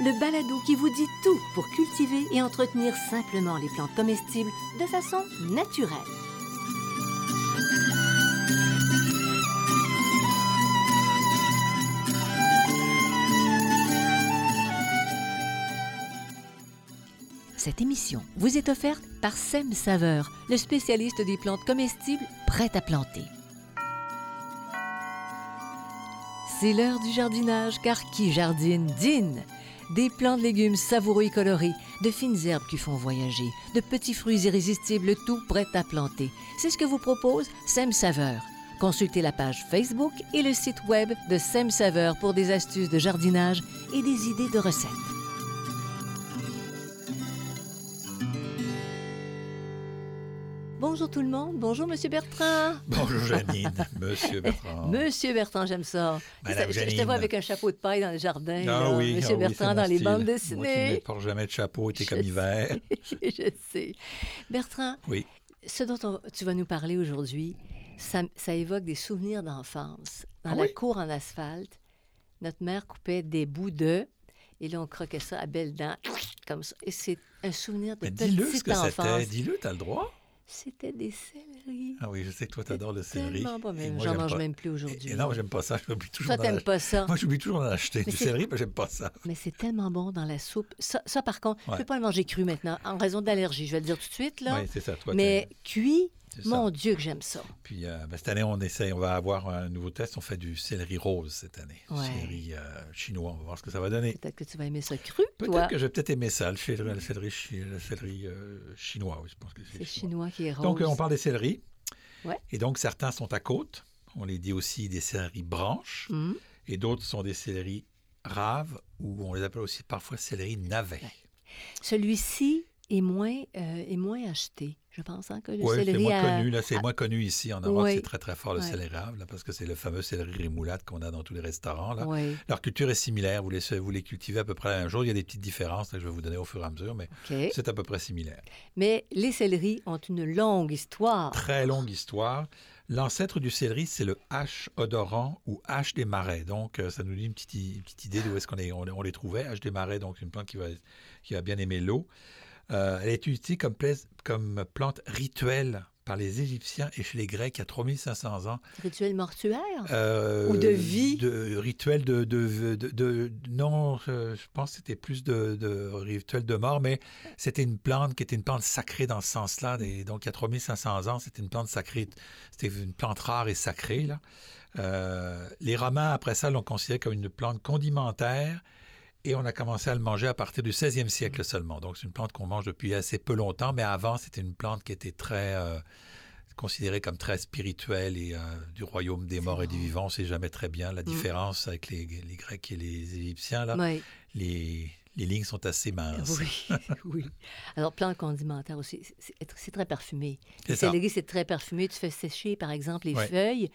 le balado qui vous dit tout pour cultiver et entretenir simplement les plantes comestibles de façon naturelle. Cette émission vous est offerte par Sem Saveur, le spécialiste des plantes comestibles prêtes à planter. C'est l'heure du jardinage, car qui jardine dîne. Des plants de légumes savoureux et colorés, de fines herbes qui font voyager, de petits fruits irrésistibles, tout prêt à planter. C'est ce que vous propose Sem Saveur. Consultez la page Facebook et le site web de Sem Saveur pour des astuces de jardinage et des idées de recettes. Bonjour tout le monde, bonjour Monsieur Bertrand. Bonjour Janine, Monsieur Bertrand. Monsieur Bertrand, j'aime ça. Madame je, je te vois avec un chapeau de paille dans le jardin. Ah là. oui, Monsieur ah Bertrand dans les bandes Moi qui ne dessinées. porte jamais de chapeau, t'es comme hiver. je sais. Bertrand, Oui. ce dont on- tu vas nous parler aujourd'hui, ça, ça évoque des souvenirs d'enfance. Dans Ah la oui? cour en asphalte, notre mère coupait des bouts d'œufs et là, on croquait ça à belles dents, comme ça. Et c'est un souvenir de Mais dis-le ce petite que c'était. Dis-le, t'as le droit. C'était des céleris. Ah oui, je sais que toi, t'adores le céleri. bon, j'en mange pas. même plus aujourd'hui. Et non, j'aime pas ça. J'oublie toujours Toi, t'aimes pas ça. Moi, j'oublie toujours d'en acheter Mais du céleri, mais j'aime pas ça. Mais c'est tellement bon dans la soupe. Ça, ça, par contre, je ne Ouais. peux pas le manger cru maintenant, en raison d'allergie. Je vais le dire tout de suite, là. Oui, c'est ça. Toi, Mais cuit. Mon Dieu que j'aime ça. Puis euh, ben, cette année, on essaie, on va avoir un nouveau test. On fait du céleri rose cette année. Ouais. Céleri euh, chinois. On va voir ce que ça va donner. Peut-être que tu vas aimer ça cru. Peut-être que je vais peut-être aimer ça, le céleri, le céleri, chi- le céleri, euh, chinois. Oui, je pense que c'est chinois. chinois qui est rose. Donc, on parle des céleris. Ouais. Et donc, certains sont à côte. On les dit aussi des céleris branches. Hum. Et d'autres sont des céleris raves, ou on les appelle aussi parfois céleri navet. Celui-ci est moins, euh, est moins acheté, je pense, hein, que le Oui, c'est moins à- connu. Là, c'est à- moins connu ici en Europe. Oui. C'est très, très fort le Ouais. céleri là, parce que c'est le fameux céleri rémoulade qu'on a dans tous les restaurants. Là. Oui, Leur culture est similaire. Vous les, vous les cultivez à peu près un jour. Il y a des petites différences là, que je vais vous donner au fur et à mesure, mais c'est à peu près similaire. Mais les céleris ont une longue histoire. Très longue histoire. L'ancêtre du céleri, c'est le H odorant ou H des marais. Donc, euh, ça nous dit une petite, une petite idée d'où est-ce qu'on est, on, on les trouvait. H des marais, donc une plante qui va, qui va bien aimer l'eau. Euh, elle est utilisée comme, pla- comme plante rituelle par les Égyptiens et chez les Grecs il y a 3500 ans. Rituel mortuaire? Euh, Ou de vie? de rituel de, de, de- de- non je pense que c'était plus de, rituel de mort mais c'était une plante qui était une plante sacrée dans ce sens-là donc il y a 3500 ans c'était une plante sacrée c'était une plante rare et sacrée là. Euh, les Romains après ça l'ont considérée comme une plante condimentaire et on a commencé à le manger à partir du 16e siècle seulement. Donc, c'est une plante qu'on mange depuis assez peu longtemps, mais avant, c'était une plante qui était très euh, considérée comme très spirituelle et euh, du royaume des morts et des vivants. On ne sait jamais très bien la différence avec les, les Grecs et les Égyptiens. Là. Oui, Les, les lignes sont assez minces. oui, oui. Alors, plante condimentaire aussi, c'est- très parfumé. C'est Le ça. céleri, c'est très parfumé. Tu fais sécher, par exemple, les feuilles,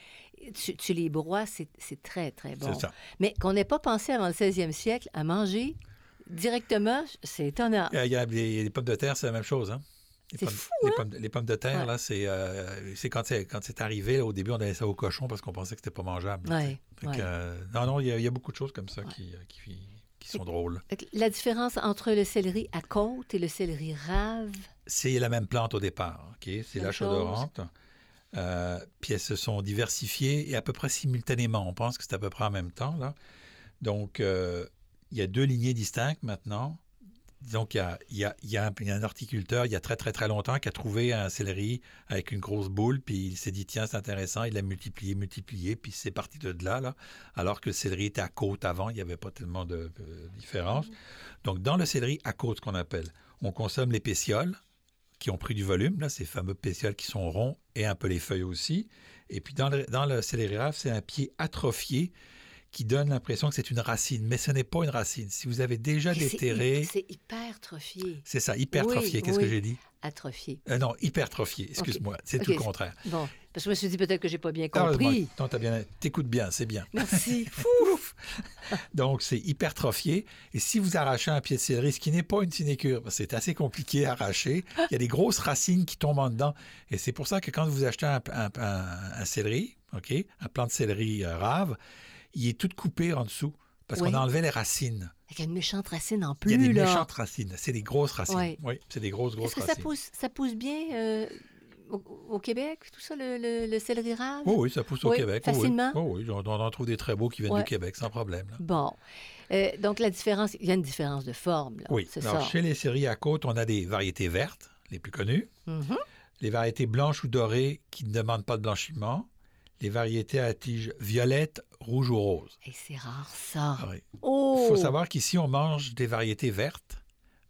tu, tu les broies, c'est très, très bon. C'est ça. Mais qu'on n'ait pas pensé avant le 16e siècle à manger directement, c'est étonnant. Il y a les, les pommes de terre, c'est la même chose. Hein? Les C'est pommes- fou, les hein? pommes, les pommes de terre, Ouais. là, c'est euh, quand c'est quand c'est arrivé. là, au début, on donnait ça au cochon parce qu'on pensait que c'était pas mangeable. Ouais, que, euh, non, non, il y, a- il y a beaucoup de choses comme ça qui, euh, qui, qui sont drôles. Fait que La différence entre le céleri à côte et le céleri rave, C'est la même plante au départ, ok? C'est la chaudorante. Euh, puis elles se sont diversifiées et à peu près simultanément. On pense que c'est à peu près en même temps, là. Donc, euh, il y a deux lignées distinctes maintenant. Donc, il y a, il y a- il y a un, il y a un horticulteur, il y a très, très, très longtemps, qui a trouvé un céleri avec une grosse boule, puis il s'est dit, tiens, c'est intéressant, il l'a multiplié, multiplié, puis c'est parti de là, là. Alors que le céleri était à côte avant, il n'y avait pas tellement de, de différence. Donc, dans le céleri à côte, qu'on appelle, on consomme les pétioles, qui ont pris du volume, là, ces fameux pétioles qui sont ronds, et un peu les feuilles aussi. Et puis, dans le, dans le céleri rave, c'est un pied atrophié qui donne l'impression que c'est une racine, mais ce n'est pas une racine. Si vous avez déjà déterré, C'est hypertrophié. c'est ça, hypertrophié, Oui, qu'est-ce oui. que j'ai dit? atrophié. Euh, non, hypertrophié, excuse-moi. C'est tout le contraire. Bon, parce que je me suis dit peut-être que j'ai pas bien compris. non, t'as bien, t'écoutes bien, c'est bien. Merci. Ouf! Donc, c'est hypertrophié. Et si vous arrachez un pied de céleri, ce qui n'est pas une sinécure, c'est assez compliqué à arracher, il y a des grosses racines qui tombent en dedans. Et c'est pour ça que quand vous achetez un, un- un- un céleri, OK, un plant de céleri euh, rave, il est tout coupé en dessous. Parce qu'on a enlevé les racines. Avec une méchante racine en Il y a plus, des là. méchantes racines. C'est des grosses racines. Ouais. Oui, c'est des grosses, grosses Est-ce que ça pousse, ça pousse bien euh, au, au Québec, tout ça, le, le- le céleri rave? Oh oui, ça pousse au Oui, Québec. Oh oui. facilement? Oh oui, on, en trouve des très beaux qui viennent Ouais. du Québec, sans problème. là. Bon. Euh, donc, la différence, il y a une différence de forme, là. Oui. C'est Alors, ça. chez les séries à côte, on a des variétés vertes, les plus connues. Mhm. les variétés blanches ou dorées qui ne demandent pas de blanchiment, les variétés à tige violette, rouge ou rose. Et c'est rare, ça. Ah oui. Oh! Il faut savoir qu'ici, on mange des variétés vertes,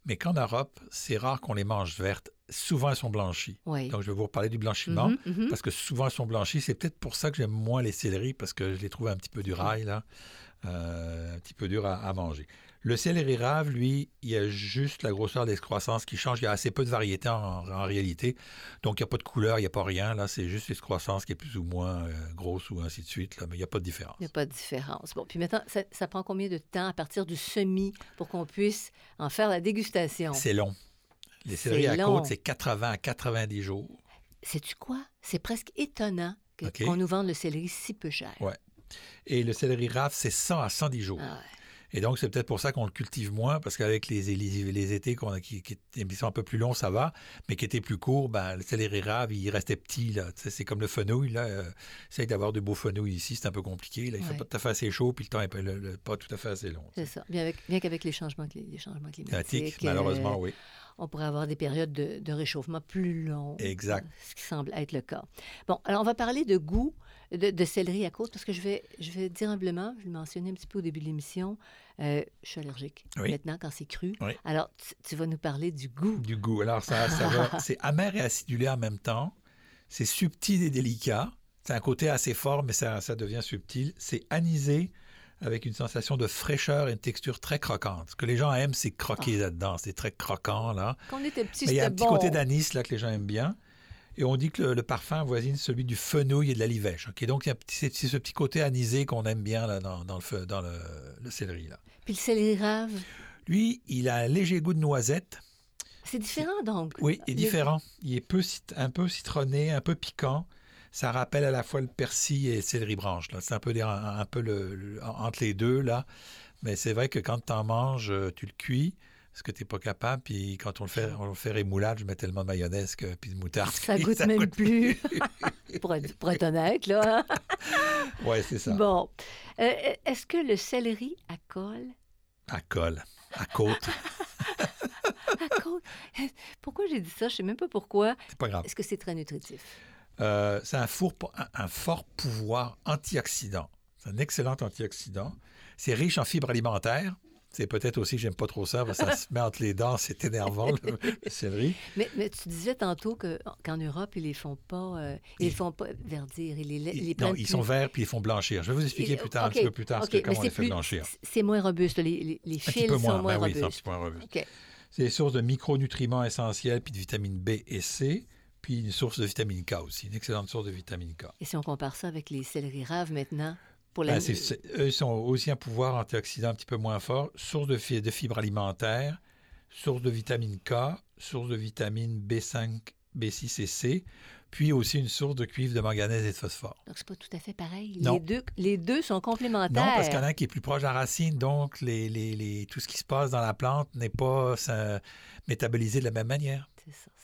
mais qu'en Europe, c'est rare qu'on les mange vertes. Souvent, elles sont blanchies. Oui. Donc, je vais vous reparler du blanchiment, Mhm, mhm. parce que souvent, elles sont blanchies. C'est peut-être pour ça que j'aime moins les céleris, parce que je les trouve un petit peu du rail, là, euh, un petit peu dur à, à manger. Le céleri rave, lui, il y a juste la grosseur d'excroissance qui change. Il y a assez peu de variétés en, en réalité. Donc, il n'y a pas de couleur, il n'y a pas rien. Là, c'est juste l'excroissance qui est plus ou moins euh, grosse ou ainsi de suite. Là, mais il n'y a pas de différence. Il n'y a pas de différence. Bon, puis maintenant, ça, ça prend combien de temps à partir du semis pour qu'on puisse en faire la dégustation? C'est long. Les C'est céleris à long. côte, c'est 80 à 90 jours. Sais-tu quoi? C'est presque étonnant qu'on nous vende le céleri si peu cher. Ouais. Et le céleri rave, c'est 100 à 110 jours. Ah ouais. Et donc, c'est peut-être pour ça qu'on le cultive moins, parce qu'avec les, les, les étés qu'on a, qui, qui, sont un peu plus longs, ça va, mais qui étaient plus courts, ben, le céleri rave, il restait petit. Là. C'est comme le fenouil. Là. Euh, essaye d'avoir de beaux fenouils ici, c'est un peu compliqué. Là. Il ne fait pas tout à fait assez chaud, puis le temps n'est pas, le- le- pas tout à fait assez long. C'est ça. Bien, avec, bien qu'avec les changements, les changements climatiques, Climatique, euh, malheureusement, oui. on pourrait avoir des périodes de, de réchauffement plus longues. Exact. Ce qui semble être le cas. Bon, alors on va parler de goût de, de céleri à côte parce que je vais, je vais dire humblement, je le mentionnais un petit peu au début de l'émission, euh, je suis allergique Oui. maintenant quand c'est cru. Oui. Alors, tu, tu vas nous parler du goût. Du goût. Alors, ça, ça va- c'est amer et acidulé en même temps. C'est subtil et délicat. C'est un côté assez fort, mais ça, ça devient subtil. C'est anisé avec une sensation de fraîcheur et une texture très croquante. Ce que les gens aiment, c'est croquer là-dedans. C'est très croquant, là. Quand on était petit, Mais il y a un petit bon. côté d'anis, là, que les gens aiment bien. Et on dit que le, le parfum avoisine celui du fenouil et de la livèche. ok? Donc, c'est ce petit côté anisé qu'on aime bien là, dans, dans le, feu- dans le, le céleri. Là. Puis le céleri rave, Lui, il a un léger goût de noisette. c'est différent donc. Oui, il est différent. Il est peu un peu citronné, un peu piquant. Ça rappelle à la fois le persil et le céleri branche. C'est un peu, un, un peu le- le- entre les deux, là. Mais c'est vrai que quand tu en manges, euh, tu le cuis, parce que tu n'es pas capable. Puis quand on le fait, on le fait rémoulade, je mets tellement de mayonnaise que, puis de moutarde. Ça goûte même plus. pour, être, pour être honnête, là. Oui, c'est ça. Bon. Euh, Est-ce que le céleri à colle? À colle, à côte. À côte. Pourquoi j'ai dit ça? Je ne sais même pas pourquoi. C'est pas grave. Est-ce que c'est très nutritif? Euh, c'est un, four- un- un fort pouvoir antioxydant. C'est un excellent antioxydant. C'est riche en fibres alimentaires. C'est peut-être aussi, j'aime pas trop ça, parce que ça se met entre les dents, c'est énervant, le, le céleri. Mais, mais tu disais tantôt que- qu'en Europe, ils les font pas, euh, ils les font pas verdir. Ils les, ils les non, ils plus- sont verts puis ils font blanchir. Je vais vous expliquer ils- plus tard, un petit peu plus tard, ce que- comment on c'est les fait plus- blanchir. C'est moins robuste. Les, les, fils sont moins ben oui, c'est un robustes. petit peu moins robuste. OK. C'est des sources de micronutriments essentiels puis de vitamine B et C, puis une source de vitamine K aussi, une excellente source de vitamine K. Et si on compare ça avec les céleri raves maintenant, pour la... Ben, c'est- eux, ils sont aussi un pouvoir antioxydant un petit peu moins fort, source de, fi- de fibres alimentaires, source de vitamine K, source de vitamine B5, B6 et C, puis aussi une source de cuivre, de manganèse et de phosphore. Donc, c'est pas tout à fait pareil. Non. Les deux, les deux sont complémentaires. Non, parce qu'il y en a un qui est plus proche de la racine, donc les, les- les- tout ce qui se passe dans la plante n'est pas ça, métabolisé de la même manière.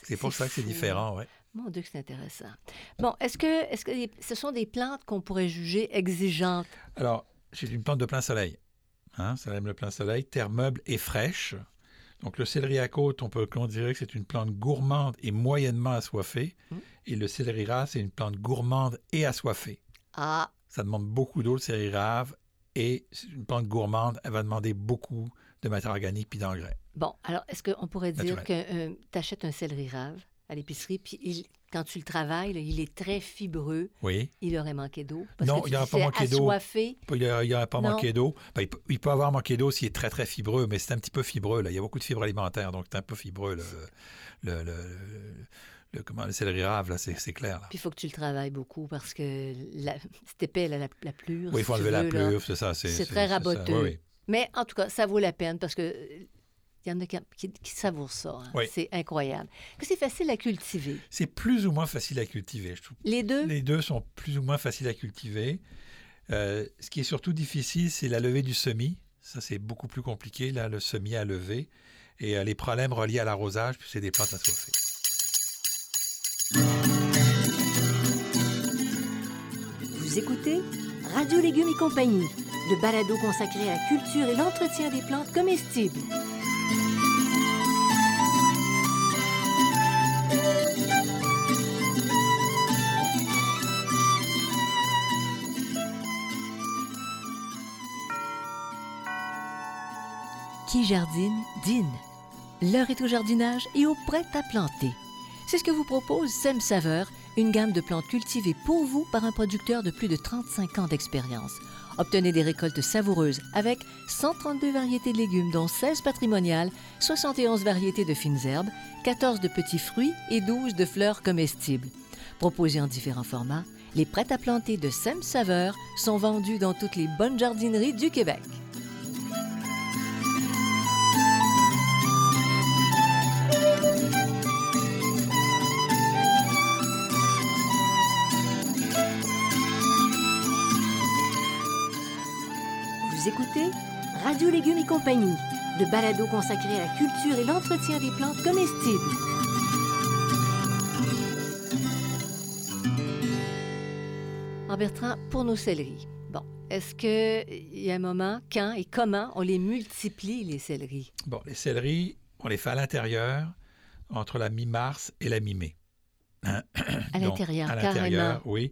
C'est pour ça que c'est différent, oui. Mon Dieu, c'est intéressant. Bon, est-ce que, est-ce que ce sont des plantes qu'on pourrait juger exigeantes? Alors, c'est une plante de plein soleil. Hein, ça aime le plein soleil, terre meuble et fraîche. Donc, le céleri à côte, on peut on dirait que c'est une plante gourmande et moyennement assoiffée. Mm. Et le céleri rave, c'est une plante gourmande et assoiffée. Ah, Ça demande beaucoup d'eau, le céleri rave. Et une plante gourmande, elle va demander beaucoup de matière organique puis d'engrais. bon, alors est-ce qu'on pourrait dire Naturel. que tu achètes un céleri rave à l'épicerie, puis il, quand tu le travailles, là, il est très fibreux. Oui. Il aurait manqué d'eau. Non, il n'aurait pas manqué d'eau. Il n'aurait pas manqué d'eau. Ben, il, peut, il, peut, avoir manqué d'eau s'il est très, très fibreux, mais c'est un petit peu fibreux. Là. Il y a beaucoup de fibres alimentaires, donc c'est un peu fibreux. Le, le, le, le, comment, le céleri rave, là, c'est clair. Là. Puis il faut que tu le travailles beaucoup parce que c'est épais, la, la, la plure. Oui, il faut enlever la plure, c'est ça. C'est très raboteux. Oui, oui. Mais en tout cas, ça vaut la peine parce que il y en a qui, qui, savourent ça. Hein. Oui. C'est incroyable. Que c'est facile à cultiver. C'est plus ou moins facile à cultiver, je trouve. Les deux? Les deux sont plus ou moins faciles à cultiver. Euh, ce qui est surtout difficile, c'est la levée du semis. Ça, c'est beaucoup plus compliqué, là, le semis à lever. Et euh, les problèmes reliés à l'arrosage, puis c'est des plantes assoiffées. Vous écoutez Radio Légumes et compagnie, le balado consacré à la culture et l'entretien des plantes comestibles. Jardine, dîne. L'heure est au jardinage et au prêt à planter. C'est ce que vous propose Sem Saveur, une gamme de plantes cultivées pour vous par un producteur de plus de 35 ans d'expérience. Obtenez des récoltes savoureuses avec 132 variétés de légumes, dont 16 patrimoniales, 71 variétés de fines herbes, 14 de petits fruits et 12 de fleurs comestibles. Proposés en différents formats, les prêts à planter de Sem Saveur sont vendus dans toutes les bonnes jardineries du Québec. Radio Légumes et compagnie, le balado consacré à la culture et l'entretien des plantes comestibles. En Bertrand, pour nos céleris, bon, est-ce qu'il y a un moment, quand et comment on les multiplie, les céleris? Bon, les céleris, on les fait à l'intérieur entre la mi-mars et la mi-mai. Hein? À l'intérieur, À l'intérieur, oui.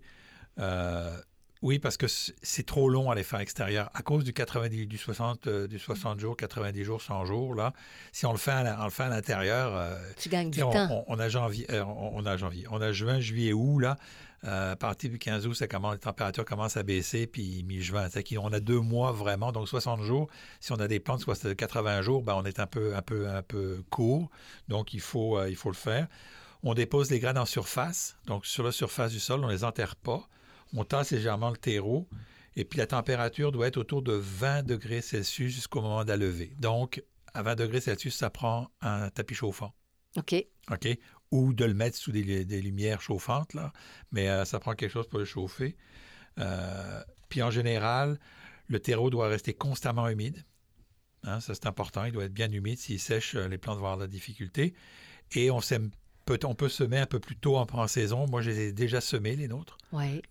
Euh, oui, parce que c'est trop long à les faire extérieur. À cause du 90, du 60, euh, du 60 jours, 90 jours, 100 jours, là, si on le fait à, on le fait à l'intérieur... Euh, tu gagnes du on, temps. On, on, a janvier, euh, on, a janvier. On a juin, juillet, août, là. À partir du 15 août, ça commence, les températures commencent à baisser, puis mi-juin. On a deux mois vraiment, donc 60 jours. Si on a des plantes de 80 jours, ben, on est un peu, un peu, un peu court, donc il faut, il faut le faire. On dépose les graines en surface, donc sur la surface du sol, on ne les enterre pas. On tasse légèrement le terreau, et puis la température doit être autour de 20 degrés Celsius jusqu'au moment de la levée. Donc, à 20 degrés Celsius, ça prend un tapis chauffant. OK. OK? Ou de le mettre sous des, des lumières chauffantes, là. mais euh, ça prend quelque chose pour le chauffer. Euh, puis en général, le terreau doit rester constamment humide. Hein, ça, c'est important. Il doit être bien humide. S'il sèche, euh, les plantes vont avoir de la difficulté. Et on, sème, peut, on peut semer un peu plus tôt en, en saison. Moi, je les ai déjà semés, les nôtres,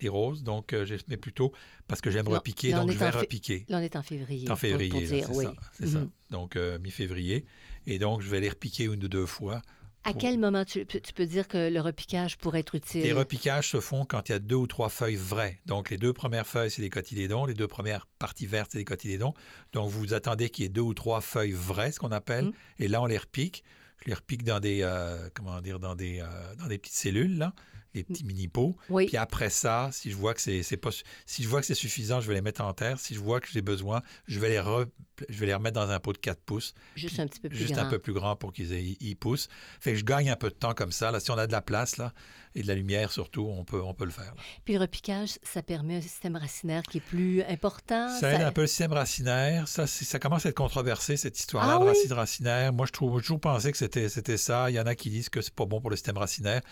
les roses. Donc, euh, j'ai semé plus tôt parce que j'aime repiquer. donc, je vais repiquer. Là, on est en février. En février, pour dire, oui. ça. c'est ça. Mhm. Donc, euh, mi-février. Et donc, je vais les repiquer une ou deux fois. À quel moment tu, tu peux dire que le repiquage pourrait être utile? Les repiquages se font quand il y a deux ou trois feuilles vraies. Donc, les deux premières feuilles, c'est des cotylédons. Les deux premières parties vertes, c'est des cotylédons. Donc, vous attendez qu'il y ait deux ou trois feuilles vraies, ce qu'on appelle. Mm. Et là, on les repique. Je les repique dans des, euh, comment dire, dans des, euh, dans des petites cellules, là, les petits mini-pots. Oui. Puis après ça, si je vois que c'est c'est pas si je vois que c'est suffisant, je vais les mettre en terre. Si je vois que j'ai besoin, je vais les re- je vais les remettre dans un pot de 4 pouces Juste un petit peu plus juste grand. un peu plus grand pour qu'ils aient- ils poussent. Fait que je gagne un peu de temps comme ça. Là, si on a de la place là, et de la lumière surtout, on peut, on peut le faire. là. Puis le repiquage, ça permet un système racinaire qui est plus important. Ça aide un peu le système racinaire. Ça, commence à être controversé, cette histoire-là, Ah de oui? racine racinaire. Moi, je trouve, toujours pensé que c'était, c'était ça. Il y en a qui disent que c'est pas bon pour le système racinaire.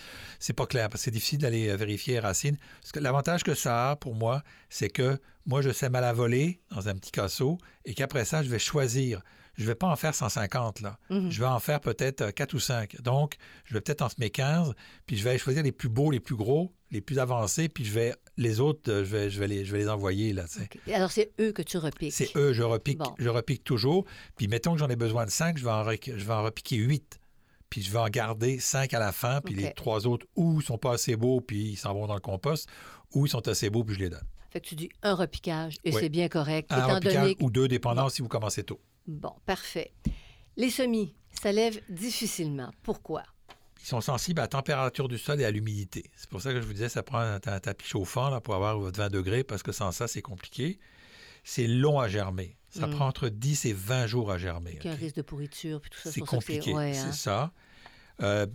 C'est pas clair parce que c'est difficile d'aller euh, vérifier les racines. Parce que l'avantage que ça a pour moi, c'est que moi, je sème à la volée dans un petit casseau et qu'après ça, je vais choisir. Je vais pas en faire 150, là. Mhm. Je vais en faire peut-être 4 ou 5. Donc, je vais peut-être en semer 15, puis je vais choisir les plus beaux, les plus gros, les plus avancés, puis je vais les autres, euh, je vais, je vais, les, je vais les envoyer, là. Alors, c'est eux que tu repiques. C'est eux, je repique, Bon. je repique toujours. Puis mettons que j'en ai besoin de 5, je vais en, rec- je vais en repiquer 8. Puis je vais en garder 5 à la fin, puis les trois autres, ou ils sont pas assez beaux, puis ils s'en vont dans le compost, ou ils sont assez beaux, puis je les donne. Fait que tu dis un repiquage et Oui. c'est bien correct, Un étant repiquage donné... ou deux, dépendant Bon. si vous commencez tôt. Bon, parfait. Les semis, ça lève difficilement. Pourquoi? ils sont sensibles à la température du sol et à l'humidité. C'est pour ça que je vous disais, ça prend un, un tapis chauffant là, pour avoir votre 20 degrés, parce que sans ça, c'est compliqué. C'est long à germer. Ça Mm. prend entre 10 et 20 jours à germer. Qu'il y a un risque de pourriture, puis tout ça. C'est compliqué, ouais, c'est hein. ça. Euh,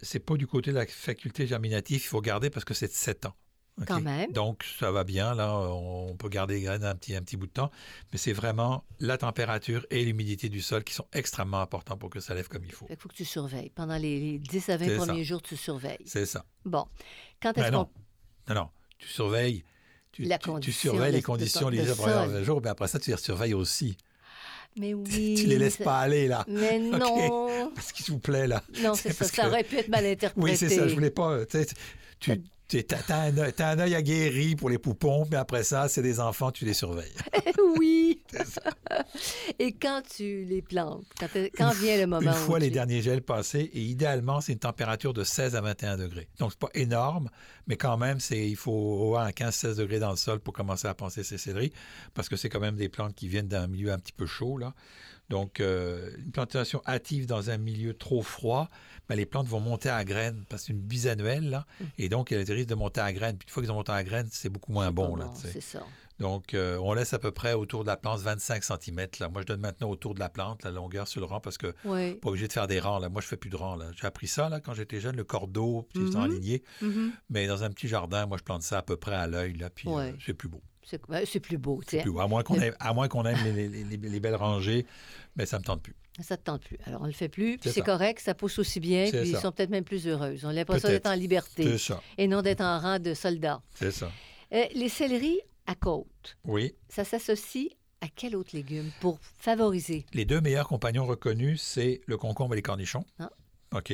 c'est pas du côté de la faculté germinative, il faut garder parce que c'est de 7 ans. OK? Quand même. Donc, ça va bien, là, on peut garder les graines un petit, un petit bout de temps, mais c'est vraiment la température et l'humidité du sol qui sont extrêmement importants pour que ça lève comme il faut. Qu'il faut que tu surveilles. Pendant les, les 10 à 20 C'est ça. premiers jours, tu surveilles. C'est ça. Bon. Quand est-ce Ben non. qu'on... Non, non, tu surveilles. Tu, La tu- surveilles les conditions les sol. premiers jours, mais après ça, tu les surveilles aussi. Mais oui. tu les laisses pas aller, là. Mais non. Parce qu'il vous plaît, là. Non, C'est ça. parce Ça que- aurait pu être mal interprété. Oui, c'est ça, je voulais pas. Sais, tu tu- t'as, un, œil- t'as un œil aguerri pour les poupons, mais après ça, c'est des enfants, tu les surveilles. oui. Et quand tu les plantes, quand, quand vient le moment Une où fois les tu- derniers gels passés, et idéalement, c'est une température de 16 à 21 degrés. Donc, c'est pas énorme, mais quand même, c'est, il faut avoir un 15-16 degrés dans le sol pour commencer à penser ces céleris, parce que c'est quand même des plantes qui viennent d'un milieu un petit peu chaud, là. Donc, euh, une plantation hâtive dans un milieu trop froid, ben, les plantes vont monter à graines, parce que c'est une bisannuelle, là, et donc elles risquent de monter à graines. Puis une fois qu'ils ont monté à graines, c'est beaucoup moins bon, là. C'est ça. Donc, euh, on laisse à peu près autour de la plante 25 cm. Là. Moi, je donne maintenant autour de la plante la longueur sur le rang parce que Oui. pas obligé de faire des rangs. Là. Moi, je fais plus de rangs. Là. J'ai appris ça là, quand j'étais jeune, le cordeau, puis Mhm. en lignée. Mhm. Mais dans un petit jardin, moi, je plante ça à peu près à l'œil, là, puis euh, c'est plus beau. C'est plus beau, plus beau. À moins qu'on aime, à moins qu'on aime les, les- les- les belles rangées, mais ça me tente plus. Ça te tente plus. Alors, on le fait plus, puis C'est correct, ça pousse aussi bien, puis ils sont peut-être même plus heureuses. On a l'impression d'être en liberté C'est ça. et non d'être en rang de soldats. C'est ça. Euh, les céleris à côte, Oui. ça s'associe à quel autre légume pour favoriser? Les deux meilleurs compagnons reconnus, c'est le concombre et les cornichons. Ah. OK.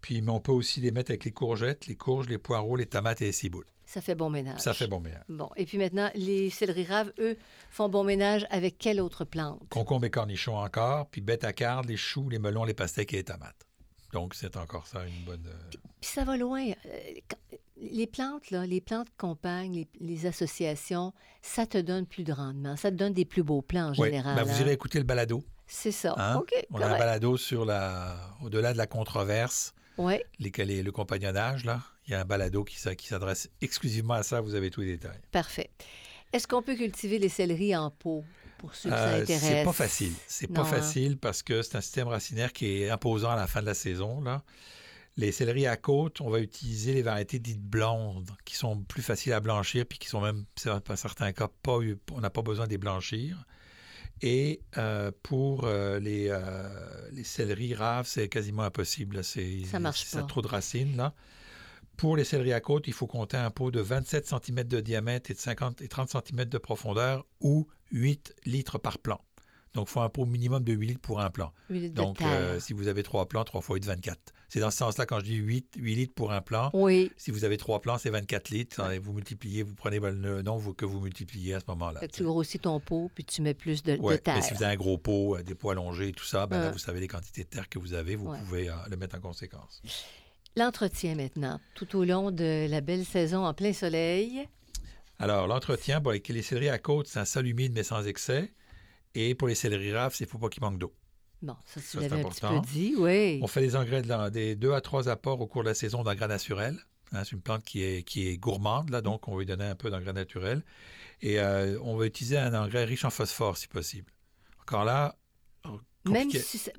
Puis, mais on peut aussi les mettre avec les courgettes, les courges, les poireaux, les tomates et les ciboules. Ça fait bon ménage. Ça fait bon ménage. Bon, et puis maintenant, les céleris raves, eux, font bon ménage avec quelle autre plante? Concombre et cornichons encore, puis bête à carde, les choux, les melons, les pastèques et les tomates. Donc, c'est encore ça une bonne... euh, Puis ça va loin. Euh, les plantes, là, les plantes compagnes, les, les associations, ça te donne plus de rendement. Ça te donne des plus beaux plants en Oui, général. ben, vous hein? irez écouter le balado. C'est ça. hein? OK, On a un balado sur la... Au-delà de la controverse, Ouais. les... les- le compagnonnage, là. Il y a un balado qui, s'a- qui s'adresse exclusivement à ça. Vous avez tous les détails. Parfait. Est-ce qu'on peut cultiver les céleris en pot pour ceux que ça Euh, intéresse? c'est pas facile. C'est pas hein? facile parce que c'est un système racinaire qui est imposant à la fin de la saison. Là. Les céleris à côte, on va utiliser les variétés dites blondes, qui sont plus faciles à blanchir, puis qui sont même, dans certains cas, pas, on n'a pas besoin de les blanchir. Et euh, pour euh, les, euh, les céleris raves, c'est quasiment impossible. C'est, Ça marche Ça a trop de racines. Là. Pour les céleris à côte, il faut compter un pot de 27 cm de diamètre et de 50 et 30 cm de profondeur ou 8 litres par plant. Donc, il faut un pot minimum de 8 litres pour un plant. Donc, euh, si vous avez trois plants, 3 fois 8, 24. C'est dans ce sens-là quand je dis 8, 8 litres pour un plant. Oui. Si vous avez trois plants, c'est 24 litres. Et Vous multipliez, vous prenez le nom vous- que vous multipliez à ce moment-là. Tu grossis ton pot, puis tu mets plus de, de Ouais, terre. mais si vous avez un gros pot, euh, des pots allongés, tout ça, ben là, vous savez les quantités de terre que vous avez, vous pouvez euh, le mettre en conséquence. L'entretien maintenant, tout au long de la belle saison en plein soleil. Alors, l'entretien, pour les, les céleris à côte, c'est un sol humide mais sans excès. Et pour les céleris raves, il ne faut pas qu'il manque d'eau. Bon, ça, tu l'avais un petit peu dit, oui. On fait des engrais de la- des deux à trois apports au cours de la saison d'engrais naturels. Hein, c'est une plante qui est, qui est gourmande, là, donc on va lui donner un peu d'engrais naturel. Et euh, on va utiliser un engrais riche en phosphore, si possible. Encore là, Même compliqué. si...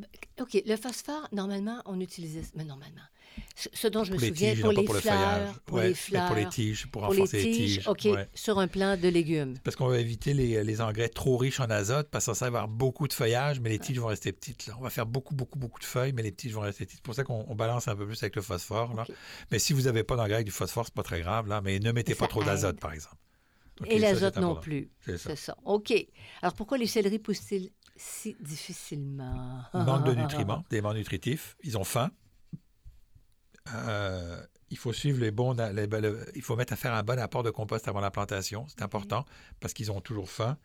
OK, le phosphore, normalement, on utilisait... Mais normalement, ce, dont je me les souviens, tiges, pour les pour le fleurs, pour Ouais, les fleurs, pour les tiges, pour pour les renforcer les tiges, tiges. OK, ouais. sur un plant de légumes. Parce qu'on va éviter les, les engrais trop riches en azote, parce que ça va avoir beaucoup de feuillage, mais les tiges vont rester petites. Là. On va faire beaucoup, beaucoup, beaucoup de feuilles, mais les tiges vont rester petites. C'est pour ça qu'on on balance un peu plus avec le phosphore. Là. Mais si vous n'avez pas d'engrais avec du phosphore, c'est pas très grave, là, mais ne mettez Ça pas trop d'azote, par exemple. Et l'azote non plus. C'est ça. Ça. OK. Alors, pourquoi les céleris poussent-ils si difficilement? Manque de nutriments, d'éléments nutritifs. Ils ont faim. Euh, il faut suivre les bons. les- le- il faut mettre à faire un bon apport de compost avant la plantation. C'est important parce qu'ils ont toujours faim.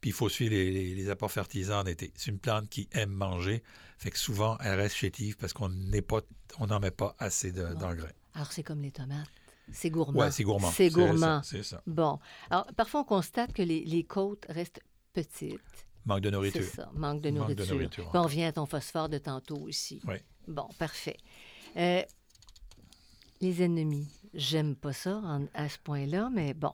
Puis il faut suivre les, apports fertilisants en été. C'est une plante qui aime manger. Fait que souvent, elle reste chétive parce qu'on n'est pas, on n'en met pas assez de- d'engrais. Alors, c'est comme les tomates. C'est gourmand. Ouais, c'est gourmand. C'est gourmand. C'est ça. Bon. Alors, parfois, on constate que les, les côtes restent petites. Manque de C'est nourriture. ça, manque de Manque de nourriture. nourriture, Puis on revient à ton phosphore de tantôt aussi. Oui. Bon, parfait. Euh, Les ennemis. J'aime pas ça en- à ce point-là, mais bon.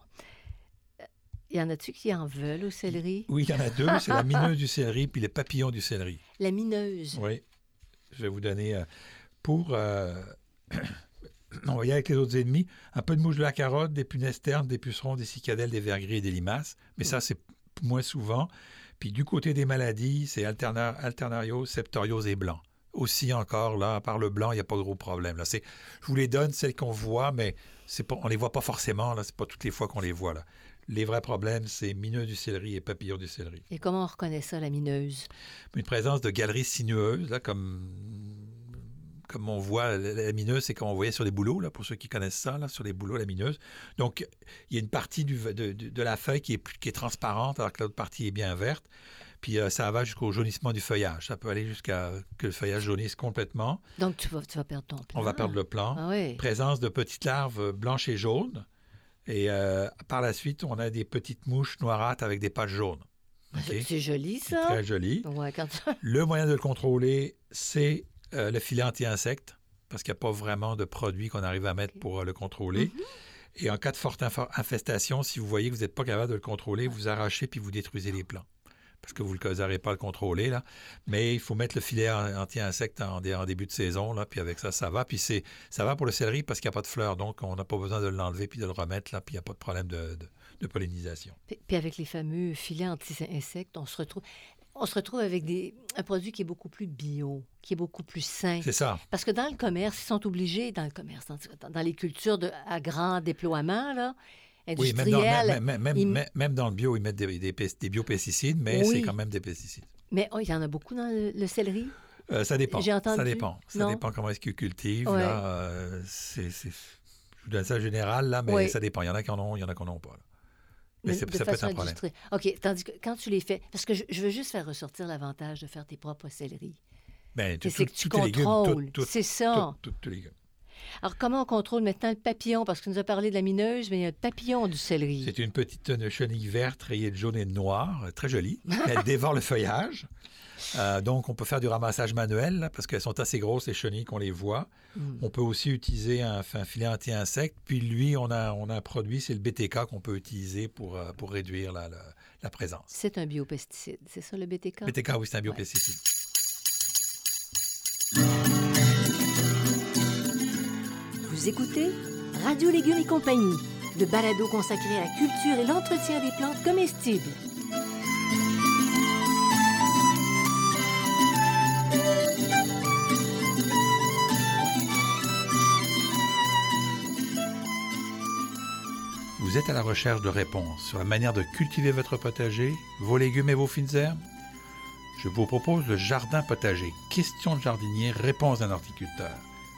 Y en a-tu qui en veulent au céleri? Oui, il y en a deux. C'est la mineuse du céleri puis les papillons du céleri. La mineuse. Oui. Je vais vous donner euh, pour. euh, on va y aller avec les autres ennemis. Un peu de mouche de la carotte, des punaises ternes, des pucerons, des cicadelles, des vergris et des limaces. Mais ça, c'est moins souvent. Puis du côté des maladies, c'est alterna- alternariose, septoriose et blanc. Aussi encore, là, à part le blanc, il n'y a pas de gros problème. Là. C'est, je vous les donne, celles qu'on voit, mais c'est pas, on ne les voit pas forcément. Là. C'est pas toutes les fois qu'on les voit. Là. Les vrais problèmes, c'est mineux du céleri et papillon du céleri. Et comment on reconnaît ça, la mineuse? Une présence de galeries sinueuses, là, comme, comme on voit, la, la mineuse, c'est comme on voyait sur les bouleaux, là, pour ceux qui connaissent ça, là, sur les bouleaux, la mineuse. Donc, il y a une partie du, de, la feuille qui est, qui est transparente, alors que l'autre partie est bien verte. Puis euh, ça va jusqu'au jaunissement du feuillage. Ça peut aller jusqu'à que le feuillage jaunisse complètement. Donc, tu vas, tu vas perdre ton plan. On va perdre le plan. Ah oui. Présence de petites larves blanches et jaunes. Et euh, par la suite, on a des petites mouches noirâtres avec des pattes jaunes. OK? C'est- joli, ça. très joli. Ouais, quand Le moyen de le contrôler, c'est euh, le filet anti-insecte, parce qu'il n'y a pas vraiment de produit qu'on arrive à mettre pour le contrôler. Mhm. Et en cas de forte inf- infestation, si vous voyez que vous n'êtes pas capable de le contrôler, vous arrachez puis vous détruisez les plants. Parce que vous n'arrivez pas à le contrôler, là. Mais il faut mettre le filet an- anti-insecte en, dé- en début de saison, là, puis avec ça, ça va. Puis c'est, ça va pour le céleri parce qu'il n'y a pas de fleurs, donc on n'a pas besoin de l'enlever puis de le remettre, là, puis il n'y a pas de problème de, de- de pollinisation. Puis puis avec les fameux filets anti-insectes, on se retrouve, on se retrouve avec des, un produit qui est beaucoup plus bio, qui est beaucoup plus sain. C'est ça. Parce que dans le commerce, ils sont obligés, dans le commerce, dans, dans les cultures de, à grand déploiement, là, Oui, même dans, même, même- même- le bio, ils mettent des, des, des biopesticides, mais Oui. c'est quand même des pesticides. mais oh, il y en a beaucoup dans le, le céleri? Euh, ça dépend. J'ai entendu. Ça dépend. Ça Non? dépend comment est-ce qu'ils cultivent. Ouais. Là, euh, c'est, Je vous donne ça en général, là, mais Oui. ça dépend. Il y en a qui en ont, il y en a qui n'en ont pas. là. Mais de- de ça peut être un problème. OK, tandis que quand tu les fais, parce que je, je veux juste faire ressortir l'avantage de faire tes propres céleris. Ben, c'est que tu contrôles. C'est ça. tous les légumes. Alors, comment on contrôle maintenant le papillon? Parce que tu nous as parlé de la mineuse, mais il y a le papillon du céleri. C'est une petite chenille verte rayée de jaune et de noir, très jolie. Elle dévore le feuillage. Euh, donc, on peut faire du ramassage manuel là, parce qu'elles sont assez grosses, les chenilles, qu'on les voit. Mm. On peut aussi utiliser un, un filet anti-insecte. Puis lui, on a, on a un produit, c'est le BTK qu'on peut utiliser pour, euh, pour réduire la, la- la présence. C'est un biopesticide, c'est ça le BTK? BTK, oui, c'est un biopesticide. Écoutez Radio Légumes et compagnie, le balado consacré à la culture et l'entretien des plantes comestibles. Vous êtes à la recherche de réponses sur la manière de cultiver votre potager, vos légumes et vos fines herbes? Je vous propose le jardin potager, questions de jardinier, réponses d'un horticulteur.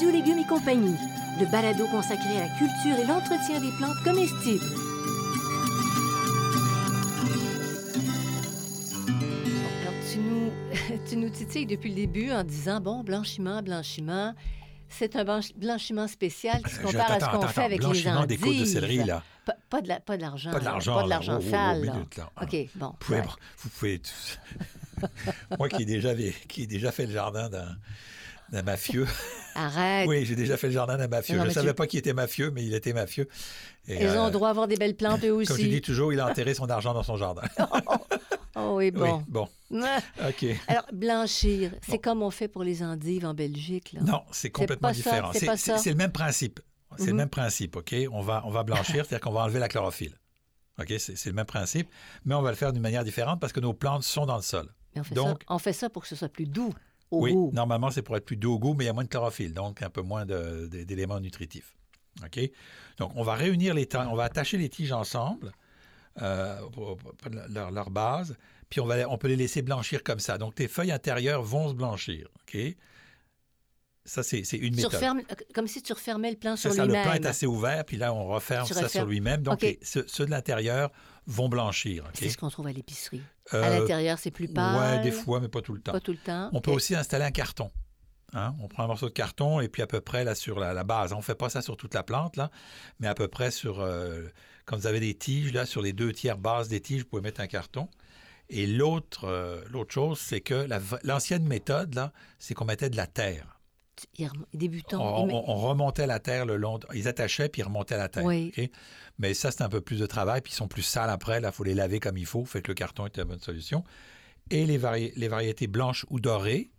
Radio Légumes et compagnie, le balado consacré à la culture et l'entretien des plantes comestibles. Alors, tu nous, tu nous titilles depuis le début en disant, bon, blanchiment, blanchiment, c'est un blanch- blanchiment spécial qui se compare à ce qu'on fait avec les blanchiment des côtes de endives. céleri, là. Pas, pas de la- pas de l'argent. Pas de là. l'argent. Pas de l'argent Oh, oh, oh, sale. là. minute, là. OK, bon. Vous pouvez, ouais. vous pouvez- Moi qui ai déjà, qui ai déjà fait le jardin d'un, d'un mafieux. Arrête. Oui, j'ai déjà fait le jardin d'un mafieux. Non, je ne savais tu- pas qu'il était mafieux, mais il était mafieux. Et, Ils ont euh, droit à avoir des belles plantes eux Comme je dis aussi. toujours, il a enterré son argent dans son jardin. Oh oui, bon. Oui, bon, Ah. OK. Alors, blanchir, c'est Bon. comme on fait pour les endives en Belgique. Là. Non, c'est complètement pas ça, différent. c'est pas C'est ça. c'est le même principe. C'est le Mhm. même principe, OK? On va, on va blanchir, c'est-à-dire qu'on va enlever la chlorophylle. OK? C'est c'est le même principe, mais on va le faire d'une manière différente parce que nos plantes sont dans le sol. Mais on, fait Donc- ça, on fait ça pour que ce soit plus doux au oui, goût. normalement, c'est pour être plus doux au goût, mais il y a moins de chlorophylle, donc un peu moins d'éléments nutritifs. OK? Donc, on va réunir les tiges, on va attacher les tiges ensemble euh, pour leur, leur base, puis on, va, on peut les laisser blanchir comme ça. Donc, tes feuilles intérieures vont se blanchir. OK? Ça, c'est une méthode. refermes- comme si tu refermais le plan sur ça, le lui-même. plan est assez ouvert, puis là, on referme Tu ça refermes. sur lui-même. Donc, les- ceux, ceux de l'intérieur vont blanchir. C'est ce qu'on trouve à l'épicerie. Euh, à l'intérieur, c'est plus pâle. Ouais, des fois, mais pas tout le temps. Pas tout le temps. On peut aussi installer un carton. Hein? On prend un morceau de carton et puis à peu près là sur la, la base. On ne fait pas ça sur toute la plante, là, mais à peu près sur. euh, quand vous avez des tiges, là, sur les deux tiers bases des tiges, vous pouvez mettre un carton. Et l'autre euh, l'autre chose, c'est que la l'ancienne méthode, là, c'est qu'on mettait de la terre. Il rem- Débutant. On, Mais- on- on remontait la terre le long. Ils attachaient puis ils remontaient la terre. Oui. Mais ça, c'est un peu plus de travail, puis ils sont plus sales après. Là, il faut les laver comme il faut. Fait que le carton est la bonne solution. Et les, vari- les variétés blanches ou dorées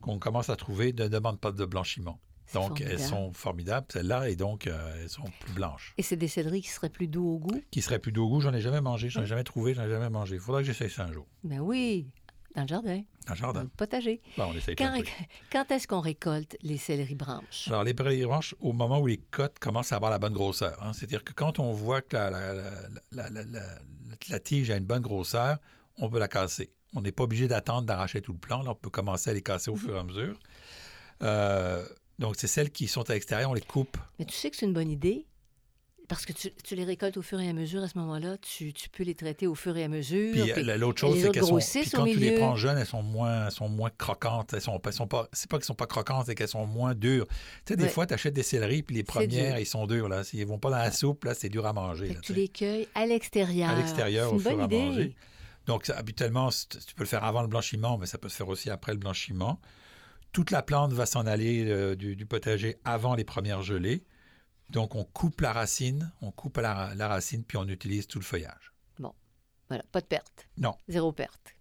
qu'on commence à trouver ne demandent pas de blanchiment. Donc, elles sont formidables, celles-là, et donc, euh, elles sont plus blanches. Et c'est des céleris qui seraient plus doux au goût? Qui seraient plus doux au goût, j'en ai jamais mangé, j'en ai jamais trouvé, j'en ai jamais mangé. Il faudra que j'essaye ça un jour. Ben oui, dans le jardin, Dans le dans jardin. le potager. Bon, on essaye Quand, quand est-ce qu'on récolte les céleris branches? Alors, les prairies branches, au moment où les côtes commencent à avoir la bonne grosseur. hein. C'est-à-dire que quand on voit que la, la- la- la- la- la- la tige a une bonne grosseur, on peut la casser. On n'est pas obligé d'attendre d'arracher tout le plant. Là, on peut commencer à les casser au fur et à mesure. Euh, donc, c'est celles qui sont à l'extérieur, on les coupe. Mais tu sais que c'est une bonne idée? Parce que tu, tu les récoltes au fur et à mesure. À ce moment-là, tu, tu peux les traiter au fur et à mesure. Puis puis- euh, l'autre chose, c'est qu'elles sont. Puis quand tu les prends jeunes, elles sont moins, sont moins croquantes. Elles sont, elles sont pas. C'est pas qu'elles sont pas croquantes, c'est qu'elles sont moins dures. Tu sais, des Ouais. fois, tu achètes des céleris, puis les premières, ils sont durs. Là. S'ils vont pas dans la soupe, là, c'est dur à manger. Là, tu les cueilles à l'extérieur. à l'extérieur C'est au une fur et bonne à idée. manger. Donc, habituellement, tu peux le faire avant le blanchiment, mais ça peut se faire aussi après le blanchiment. Toute la plante va s'en aller euh, du, du potager avant les premières gelées. Donc, on coupe la racine, on coupe la, la racine, puis on utilise tout le feuillage. Voilà, pas de perte. Non. Zéro perte.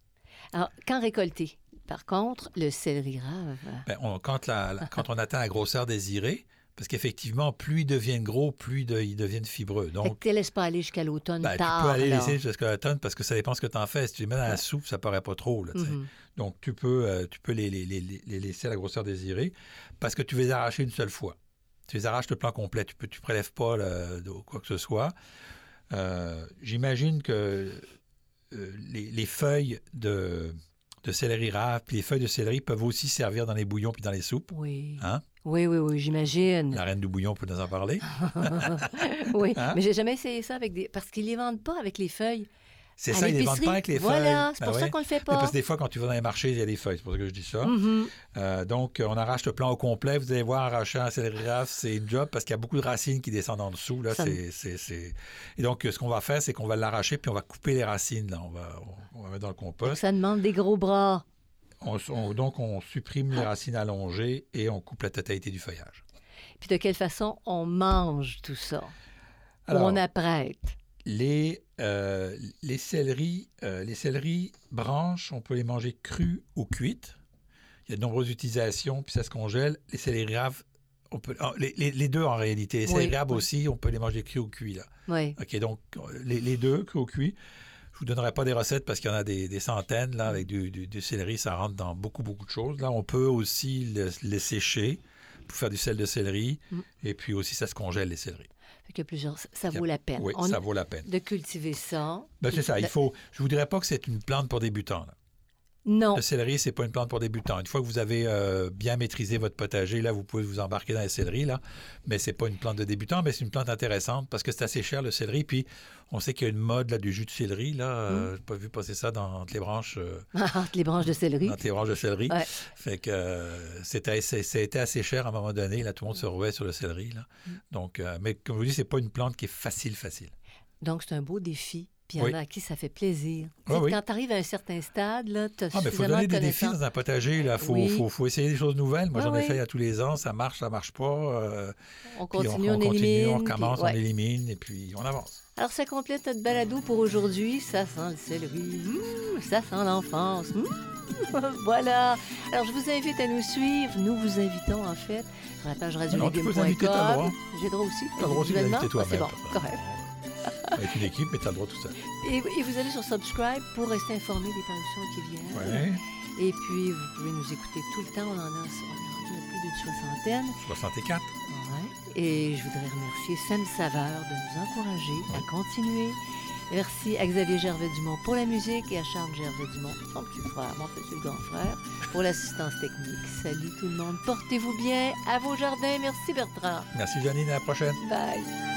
Alors, quand récolter? Par contre, le céleri rave. Ben, on- quand, la- la- quand on atteint la grosseur désirée, parce qu'effectivement, plus ils deviennent gros, plus de- ils deviennent fibreux. Donc, tu ne laisses pas aller jusqu'à l'automne ben, tu tard. peux aller laisser jusqu'à l'automne parce que ça dépend ce que tu en fais. Si tu les mets dans la Ouais. soupe, ça paraît pas trop. Là, tu. Mhm. Donc, tu peux, euh, tu peux les, les- les- les- les laisser à la grosseur désirée parce que tu veux les arracher une seule fois. Tu les arraches le plan complet. Tu ne tu prélèves pas le- quoi que ce soit. Euh, J'imagine que euh, les, les feuilles de, de céleri rave puis les feuilles de céleri peuvent aussi servir dans les bouillons puis dans les soupes. Oui. Hein? Oui, oui, oui, j'imagine. La reine du bouillon peut nous en parler. oui, Hein? mais j'ai jamais essayé ça avec des... Parce qu'ils les vendent pas avec les feuilles. C'est ça, ils ne les vendent pas avec les Voilà, feuilles. c'est pour Ben ça oui. qu'on le fait Mais pas. Parce que des fois, quand tu vas dans les marchés, il y a des feuilles. C'est pour ça que je dis ça. Mhm. Euh, donc, euh, on arrache le plan au complet. Vous allez voir, arracher un rave, c'est une job parce qu'il y a beaucoup de racines qui descendent en dessous. Là, Ça c'est, c'est- c'est- Et donc, euh, ce qu'on va faire, c'est qu'on va l'arracher puis on va couper les racines. Là. On, va, on, on va mettre dans le compost. Ça demande des gros bras. On- on- donc, on supprime les racines allongées et on coupe la totalité du feuillage. Puis de quelle façon on mange tout ça? Alors, on apprête? les, euh, les, céleris, euh, les céleris branches, on peut les manger crues ou cuites. Il y a de nombreuses utilisations, puis ça se congèle. Les céleris raves, on peut, ah, les, les- les deux en réalité. Les Oui, céleris raves aussi, on peut les manger crus ou cuits. Là. Oui. OK, donc euh, les, les deux, cru ou cuit. Je vous donnerai pas des recettes parce qu'il y en a des, des centaines. Là, avec du, du- du céleri, ça rentre dans beaucoup, beaucoup de choses. Là, on peut aussi le, les sécher pour faire du sel de céleri. Mm. Et puis aussi, ça se congèle, les céleris. Fait qu'il y a plusieurs... Ça vaut la peine. Oui, On- ça vaut la peine. De cultiver ça. Ben, c'est ça. Il Le- faut. Je vous dirais pas que c'est une plante pour débutants. là. Non. Le céleri, c'est pas une plante pour débutants. Une fois que vous avez euh, bien maîtrisé votre potager, là, vous pouvez vous embarquer dans les céleris, là. Mais c'est pas une plante de débutant, mais c'est une plante intéressante parce que c'est assez cher le céleri. Puis on sait qu'il y a une mode là du jus de céleri. Là, Mm. Euh, j'ai pas vu passer ça dans entre les branches, euh, Entre les branches de céleri. entre les branches de céleri. Ouais. Fait que euh, c'était, assez cher à un moment donné. Là, tout le monde se rouait sur le céleri. Là. Mm. Donc, mais comme je vous dis, c'est pas une plante qui est facile, facile. Donc, c'est un beau défi. Puis il y en Oui. a à qui ça fait plaisir. Oui, oui. Quand tu arrives à un certain stade, là, tu as Ah, mais il faut donner de des défis dans un potager. Il faut, faut, faut essayer des choses nouvelles. Moi, Ah j'en ai fait à tous les ans. Ça marche, ça marche pas. euh, On continue, on, on, continue, élimine. on puis- recommence, ouais. on élimine, et puis on avance. Alors, ça complète notre balado pour aujourd'hui. Ça sent le céleri. Mmh, ça sent l'enfance. Mmh. voilà. Alors, je vous invite à nous suivre. Nous vous invitons, en fait, sur la page radiolégumes.com. J'ai droit aussi. T'as droit aussi l'inviter toi-même. Ah, C'est bon, correct. Avec une équipe, mais tu as droit tout ça. Et, vous allez sur Subscribe pour rester informé des parutions qui viennent. Ouais. Et puis, vous pouvez nous écouter tout le temps. On en a, on est rendu plus d'une soixantaine. 64. Ouais. Et je voudrais remercier Sam Savard de nous encourager à continuer. Merci à Xavier Gervais-Dumont pour la musique et à Charles Gervais-Dumont, mon petit frère, mon petit grand frère, pour l'assistance technique. Salut tout le monde. Portez-vous bien à vos jardins. Merci Bertrand. Merci Janine. À la prochaine. Bye.